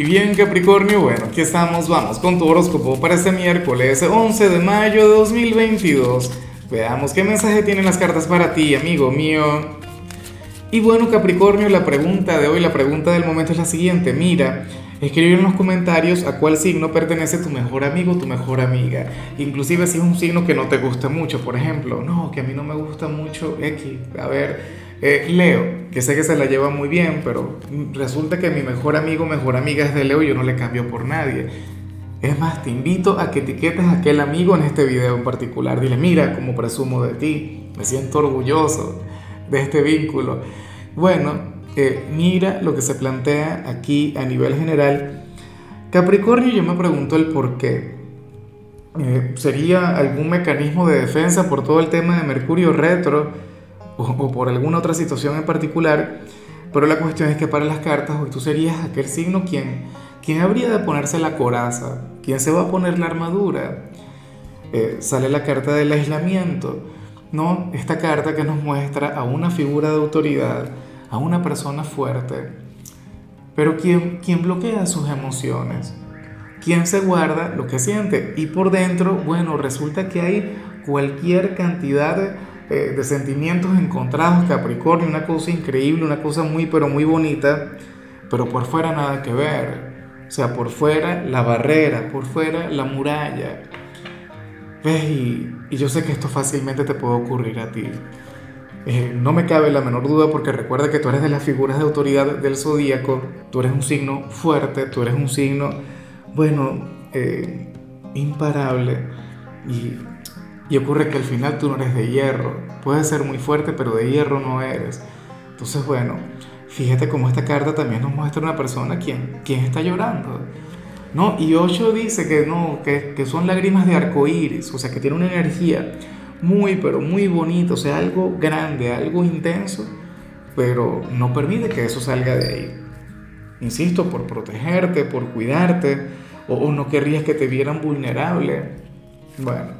Y bien Capricornio, bueno, aquí estamos, vamos con tu horóscopo para este miércoles 11 de mayo de 2022. Veamos qué mensaje tienen las cartas para ti, amigo mío. Y bueno Capricornio, la pregunta de hoy, la pregunta del momento es la siguiente. Mira, escribe en los comentarios a cuál signo pertenece tu mejor amigo o tu mejor amiga. Inclusive si es un signo que no te gusta mucho, por ejemplo, no, que a mí no me gusta mucho X. A ver, eh, Leo, que sé que se la lleva muy bien, pero resulta que mi mejor amigo, mejor amiga es de Leo y yo no le cambio por nadie. Es más, te invito a que etiquetes a aquel amigo en este video en particular. Dile, mira cómo presumo de ti, me siento orgulloso de este vínculo. Bueno, eh, mira lo que se plantea aquí a nivel general. Capricornio, yo me pregunto el por qué. Eh, ¿Sería algún mecanismo de defensa por todo el tema de Mercurio retro? O, por alguna otra situación en particular, pero la cuestión es que para las cartas hoy tú serías aquel signo quien, quien habría de ponerse la coraza, quien se va a poner la armadura. Eh, sale la carta del aislamiento, ¿no? Esta carta que nos muestra a una figura de autoridad, a una persona fuerte, pero quien, quien bloquea sus emociones, quien se guarda lo que siente y por dentro, bueno, resulta que hay cualquier cantidad de eh, de sentimientos encontrados, Capricornio, una cosa increíble, una cosa muy, pero muy bonita, pero por fuera nada que ver. O sea, por fuera la barrera, por fuera la muralla. ¿Ves? Y, yo sé que esto fácilmente te puede ocurrir a ti. Eh, no me cabe la menor duda porque recuerda que tú eres de las figuras de autoridad del zodíaco, tú eres un signo fuerte, tú eres un signo, bueno, eh, imparable. Y y ocurre que al final tú no eres de hierro. Puedes ser muy fuerte, pero de hierro no eres. Entonces, bueno, fíjate cómo esta carta también nos muestra una persona quien, quien está llorando. ¿no? Y Osho dice que, no, que, que son lágrimas de arco iris, o sea, que tiene una energía muy, pero muy bonita, o sea, algo grande, algo intenso, pero no permite que eso salga de ahí. Insisto, por protegerte, por cuidarte, o no querrías que te vieran vulnerable. Bueno,